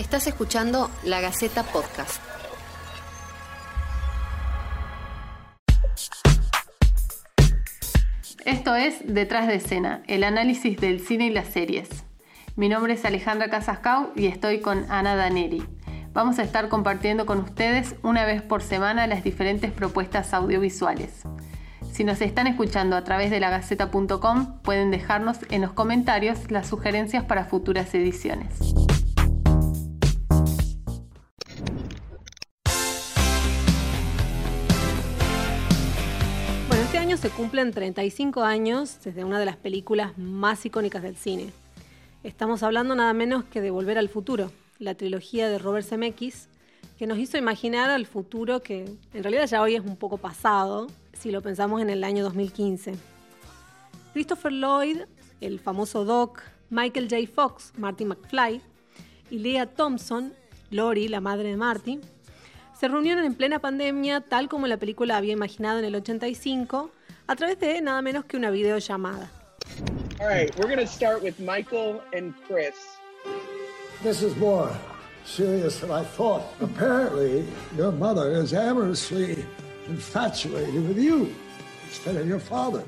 Estás escuchando La Gaceta Podcast. Esto es Detrás de escena, el análisis del cine y las series. Mi nombre es Alejandra Casascau y estoy con Ana Daneri. Vamos a estar compartiendo con ustedes una vez por semana las diferentes propuestas audiovisuales. Si nos están escuchando a través de lagaceta.com, pueden dejarnos en los comentarios las sugerencias para futuras ediciones. Se cumplen 35 años desde una de las películas más icónicas del cine. Estamos hablando nada menos que de Volver al Futuro, la trilogía de Robert Zemeckis, que nos hizo imaginar al futuro que en realidad ya hoy es un poco pasado, si lo pensamos en el año 2015. Christopher Lloyd, el famoso Doc, Michael J. Fox, Marty McFly y Leah Thompson, Lori, la madre de Marty, se reunieron en plena pandemia, tal como la película había imaginado en el 85, a través de nada menos que una videollamada. All right, we're going to start with Michael and Chris. This is more serious than I thought. Apparently, your mother is amorously infatuated with you instead of your father.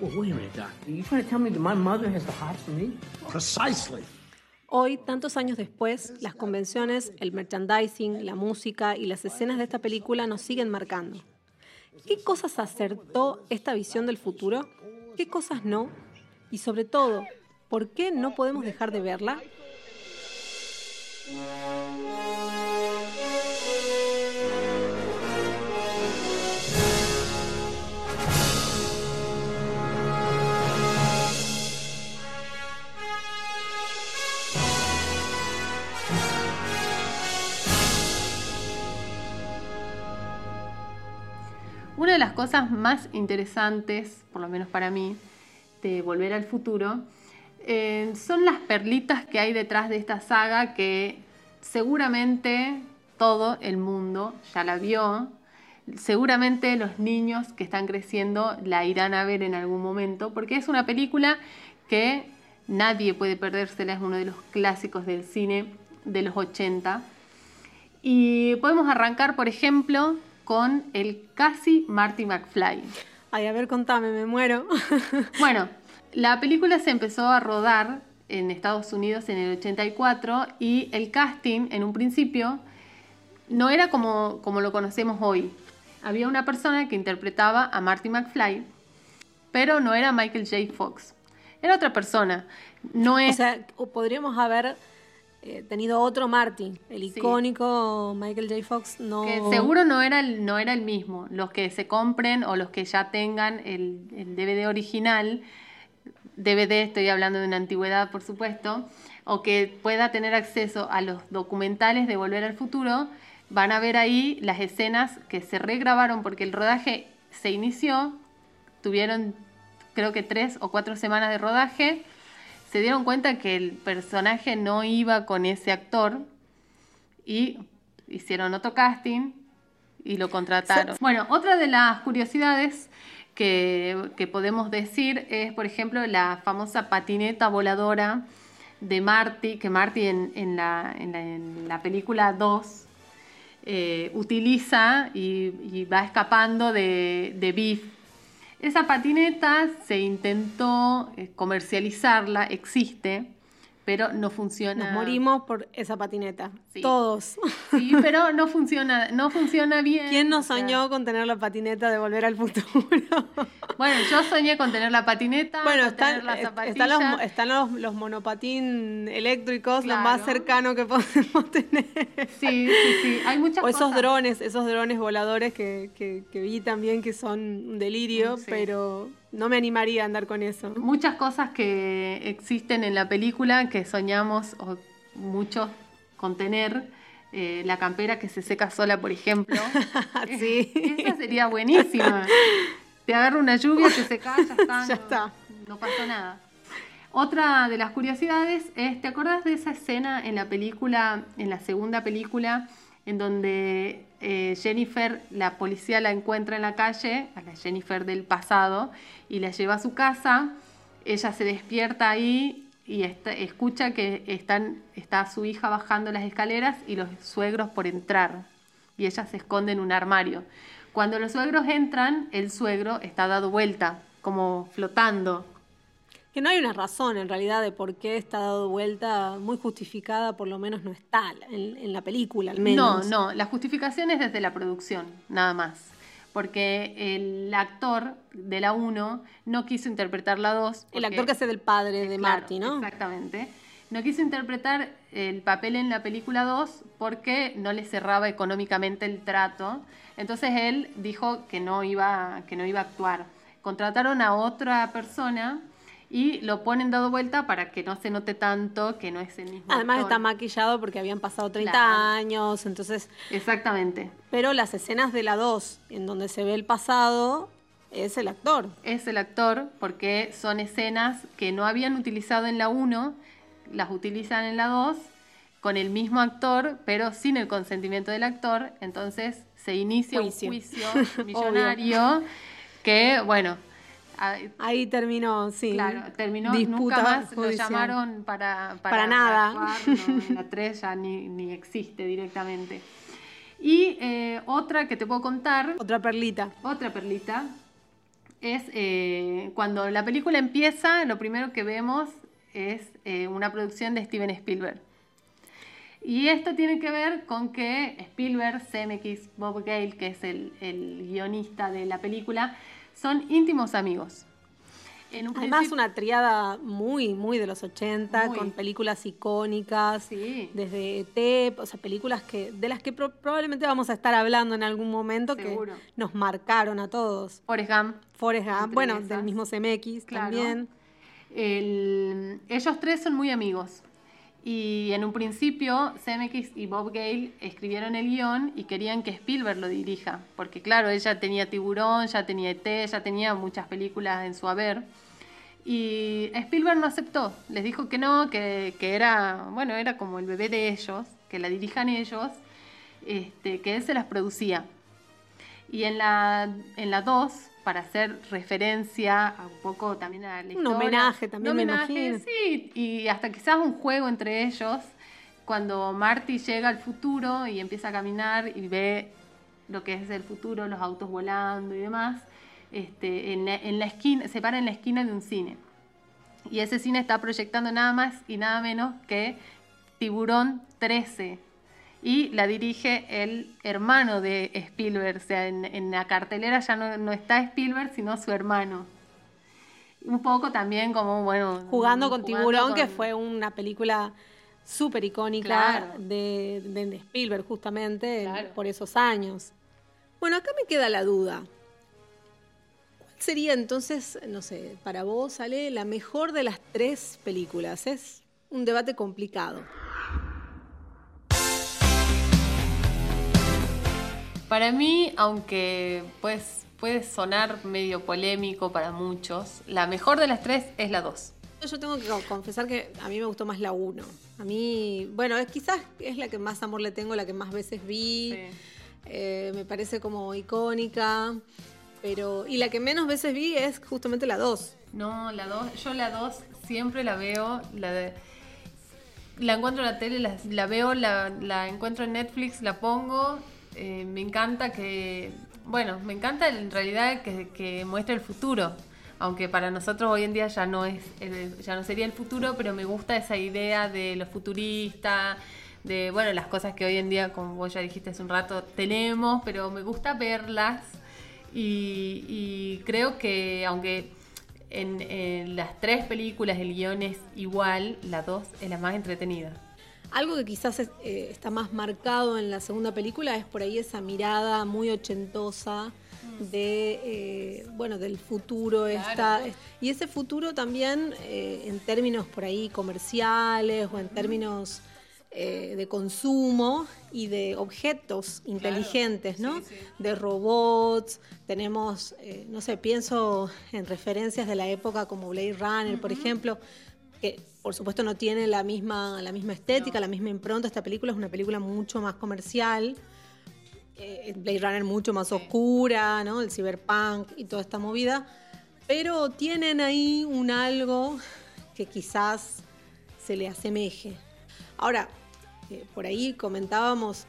Well, wait a minute, Doc. Are you trying to tell me that my mother has the hots for me? Precisely. Hoy, tantos años después, las convenciones, el merchandising, la música y las escenas de esta película nos siguen marcando. ¿Qué cosas acertó esta visión del futuro? ¿Qué cosas no? Y sobre todo, ¿por qué no podemos dejar de verla? Cosas más interesantes, por lo menos para mí, de Volver al Futuro, eh, son las perlitas que hay detrás de esta saga que seguramente todo el mundo ya la vio. Seguramente los niños que están creciendo la irán a ver en algún momento, porque es una película que nadie puede perdérsela, es uno de los clásicos del cine de los 80. Y podemos arrancar, por ejemplo, con el casi Marty McFly. Ay, a ver, contame, me muero. Bueno, la película se empezó a rodar en Estados Unidos en el 84 y el casting en un principio no era como, como lo conocemos hoy. Había una persona que interpretaba a Marty McFly, pero no era Michael J. Fox. Era otra persona. No O es... sea, o podríamos haber eh, tenido otro Marty, el icónico Michael J. Fox. No... que seguro no era, el, no era el mismo. Los que se compren o los que ya tengan el, el DVD original, DVD estoy hablando de una antigüedad por supuesto, o que pueda tener acceso a los documentales de Volver al Futuro, van a ver ahí las escenas que se regrabaron porque el rodaje se inició, tuvieron creo que tres o cuatro semanas de rodaje, se dieron cuenta que el personaje no iba con ese actor y hicieron otro casting y lo contrataron. Bueno, otra de las curiosidades que, que podemos decir es, por ejemplo, la famosa patineta voladora de Marty, que Marty en, en la, en, la, en la película 2 eh, utiliza y, y va escapando de, de Biff. Esa patineta se intentó eh, comercializarla, existe, pero no funciona. Nos morimos por esa patineta. Sí. Todos. Sí, pero no funciona, no funciona bien. ¿Quién no o sea, soñó con tener la patineta de volver al futuro? Bueno, yo soñé con tener la patineta, bueno, con están, tener la zapatilla. están, los, están los, los monopatín eléctricos, lo más cercano que podemos tener. Sí, sí, sí. Hay muchas O esos cosas. drones, esos drones voladores que, que- que vi también que son un delirio, sí. pero no me animaría a andar con eso. Muchas cosas que existen en la película que soñamos o muchos con tener. Eh, la campera que se seca sola, por ejemplo. Sí. Esa sería buenísima. Te agarra una lluvia, te seca, ya está. Ya no- está. No pasó nada. Otra de las curiosidades es, ¿te acordás de esa escena en la película, en la segunda película, en donde eh, Jennifer, la policía la encuentra en la calle, a la Jennifer del pasado, y la lleva a su casa, ella se despierta ahí y escucha que está su hija bajando las escaleras y los suegros por entrar. Y ella se esconde en un armario. Cuando los suegros entran, el suegro está dado vuelta, como flotando. Que no hay una razón en realidad de por qué está dado vuelta muy justificada, por lo menos no está en, en la película, al No, menos. no, la justificación es desde la producción, nada más. Porque el actor de la 1 no quiso interpretar la 2. El actor que hace del padre de Claro, Marty, ¿no? Exactamente. No quiso interpretar el papel en la película 2 porque no le cerraba económicamente el trato. Entonces él dijo que no iba, que no iba a actuar. Contrataron a otra persona y lo ponen dado vuelta para que no se note tanto que no es el mismo. Además actor. está maquillado porque habían pasado 30 Claro. años, entonces... Exactamente. Pero las escenas de la 2, en donde se ve el pasado, es el actor. es el actor porque son escenas que no habían utilizado en la 1, las utilizan en la 2 con el mismo actor, pero sin el consentimiento del actor, entonces se inicia Juicio. un juicio millonario que, bueno, Ahí terminó, sí. claro, terminó, disputa nunca más lo llamaron para, Para nada. actuar, no, en la 3 ya ni, ni existe directamente. Y eh, otra que te puedo contar, Otra perlita. otra perlita es eh, cuando la película empieza, lo primero que vemos es eh, una producción de Steven Spielberg. Y esto tiene que ver con que Spielberg, CMX, Bob Gale, que es el, el guionista de la película, son íntimos amigos. En un Además, una triada muy, muy de los 80, Muy. con películas icónicas, Sí. desde ET, o sea, películas que de las que pro- probablemente vamos a estar hablando en algún momento Seguro. que nos marcaron a todos. Forrest Gump, Forrest Gump, bueno, esas. del mismo CMX Claro. también. El- ellos tres son muy amigos. Y en un principio, CMX y Bob Gale escribieron el guion y querían que Spielberg lo dirija. Porque, claro, ella tenía Tiburón, ya tenía ET, ya tenía muchas películas en su haber. Y Spielberg no aceptó. Les dijo que no, que, que era, bueno, era como el bebé de ellos, que la dirijan ellos, este, que él se las producía. Y en la, en la 2, para hacer referencia a un poco también a la Un historia, homenaje también, un me homenaje, imagino. Sí, y hasta quizás un juego entre ellos, cuando Marty llega al futuro y empieza a caminar y ve lo que es el futuro, los autos volando y demás, este, en, la, en la esquina, se para en la esquina de un cine. Y ese cine está proyectando nada más y nada menos que Tiburón 13. Y la dirige el hermano de Spielberg. O sea, en, en la cartelera ya no, no está Spielberg, sino su hermano. Un poco también como, bueno... Jugando con Tiburón, que fue una película súper icónica Claro. de, de- de Spielberg, justamente, Claro. por esos años. Bueno, acá me queda la duda. ¿Cuál sería entonces, no sé, para vos, Ale, la mejor de las tres películas? Es un debate complicado. Para mí, aunque pues, puede sonar medio polémico para muchos, la mejor de las tres es la 2. Yo tengo que co- confesar que a mí me gustó más la 1. A mí, bueno, es, quizás es la que más amor le tengo, la que más veces vi. Eh, me parece como icónica. Pero, y la que menos veces vi es justamente la 2. No, la 2, yo la 2 siempre la veo, la de- la encuentro en la tele, la, la veo, la, la encuentro en Netflix, la pongo, eh, me encanta que, bueno, me encanta en realidad que, muestre el futuro, aunque para nosotros hoy en día ya no es, ya no sería el futuro, pero me gusta esa idea de lo futurista, de, bueno, las cosas que hoy en día, como vos ya dijiste hace un rato, tenemos, pero me gusta verlas y, creo que aunque en, en las tres películas el guion es igual, la dos es la más entretenida. Algo que quizás es- eh, está más marcado en la segunda película es por ahí esa mirada muy ochentosa de eh, bueno del futuro esta y ese futuro también eh, en términos por ahí comerciales o en términos eh, de consumo y de objetos inteligentes, ¿no? De robots, tenemos, no sé, pienso en referencias de la época como Blade Runner, por ejemplo, que por supuesto no tiene la misma, la misma estética, la misma impronta. Esta película es una película mucho más comercial. Eh, Blade Runner mucho más oscura, ¿no? El cyberpunk y toda esta movida. Pero tienen ahí un algo que quizás se le asemeje. Ahora, eh, por ahí comentábamos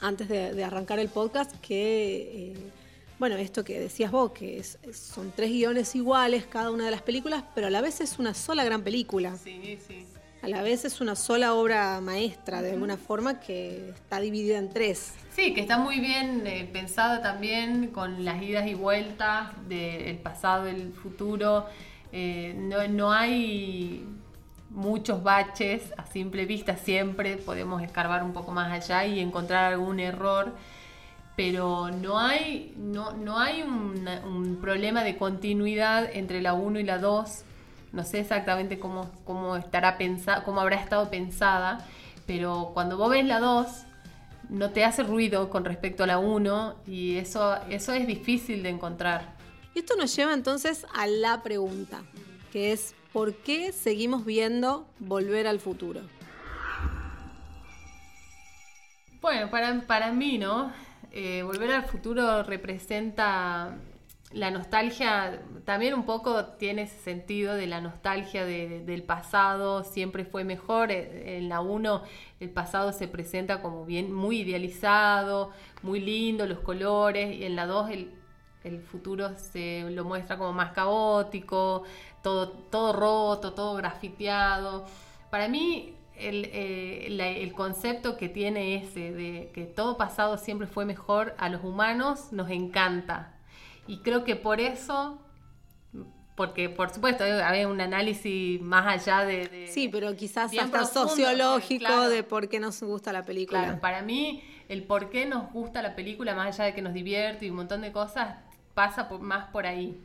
antes de, de arrancar el podcast que, eh, bueno, esto que decías vos, que es- son tres guiones iguales cada una de las películas, pero a la vez es una sola gran película. Sí, sí. A la vez es una sola obra maestra, de alguna forma, que está dividida en tres. Sí, que está muy bien eh, pensada también con las idas y vueltas del pasado, el futuro. Eh, no, no hay muchos baches a simple vista, siempre podemos escarbar un poco más allá y encontrar algún error, pero no hay, no, no hay un problema de continuidad entre la 1 y la 2. No sé exactamente cómo, cómo estará pensada, cómo habrá estado pensada, pero cuando vos ves la 2, no te hace ruido con respecto a la 1 y eso, eso es difícil de encontrar. Y esto nos lleva entonces a la pregunta, que es ¿por qué seguimos viendo Volver al Futuro? Bueno, para, para mí, ¿no? Eh, Volver al futuro representa la nostalgia, también un poco tiene ese sentido de la nostalgia de- del pasado, siempre fue mejor. Eh, En la 1 el pasado se presenta como bien, muy idealizado, muy lindo, los colores, y en la 2 el, el futuro se lo muestra como más caótico, todo, todo roto, todo grafiteado. Para mí, el, eh, la- el concepto que tiene ese de que todo pasado siempre fue mejor a los humanos nos encanta. Y creo que por eso, porque por supuesto había un análisis más allá de... de- Sí, pero quizás hasta profundo, sociológico claro. de por qué nos gusta la película. Claro, para mí el por qué nos gusta la película, más allá de que nos divierte y un montón de cosas, pasa por- más por ahí.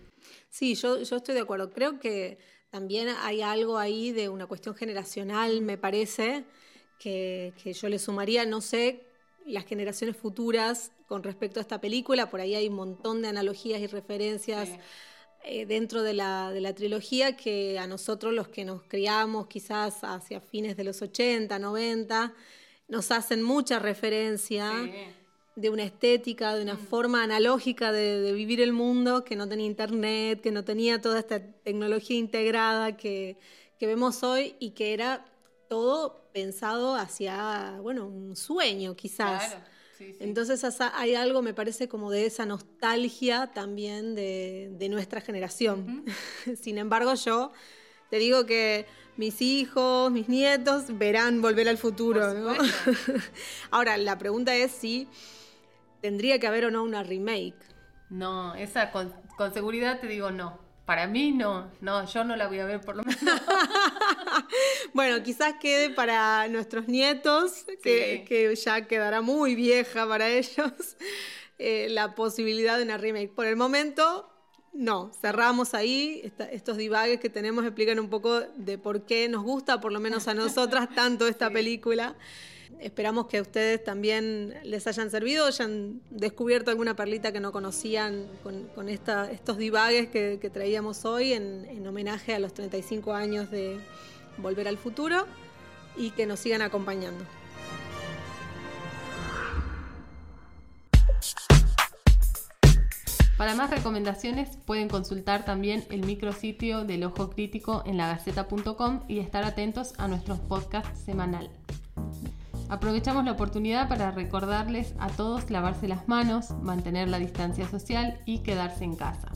Sí, yo, yo estoy de acuerdo. Creo que también hay algo ahí de una cuestión generacional, me parece, que, que yo le sumaría, no sé, las generaciones futuras con respecto a esta película. Por ahí hay un montón de analogías y referencias Sí. eh, dentro de la, de la trilogía que a nosotros los que nos criamos quizás hacia fines de los 80, 90, nos hacen mucha referencia Sí. De una estética, de una forma analógica de, de vivir el mundo que no tenía internet, que no tenía toda esta tecnología integrada que, que vemos hoy y que era todo pensado hacia, bueno, un sueño quizás. Claro, sí, sí. Entonces hay algo, me parece, como de esa nostalgia también de, de nuestra generación. Sin embargo, yo te digo que mis hijos, mis nietos verán volver al futuro. Ahora, la pregunta es si tendría que haber o no una remake. No, esa con, con seguridad te digo no. Para mí no, no, yo no la voy a ver por lo menos. Bueno, quizás quede para nuestros nietos, que, Sí. que ya quedará muy vieja para ellos, eh, la posibilidad de una remake. Por el momento, no. Cerramos ahí. Esta- estos divagues que tenemos explican un poco de por qué nos gusta, por lo menos a nosotras, tanto esta película. Esperamos que a ustedes también les hayan servido, hayan descubierto alguna perlita que no conocían con, estos divagues que, traíamos hoy en, en homenaje a los 35 años de Volver al Futuro y que nos sigan acompañando. Para más recomendaciones pueden consultar también el micrositio del Ojo Crítico en lagaceta.com y estar atentos a nuestros podcasts semanal. Aprovechamos la oportunidad para recordarles a todos lavarse las manos, mantener la distancia social y quedarse en casa.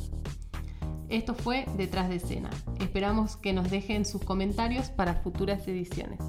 Esto fue Detrás de escena. Esperamos que nos dejen sus comentarios para futuras ediciones.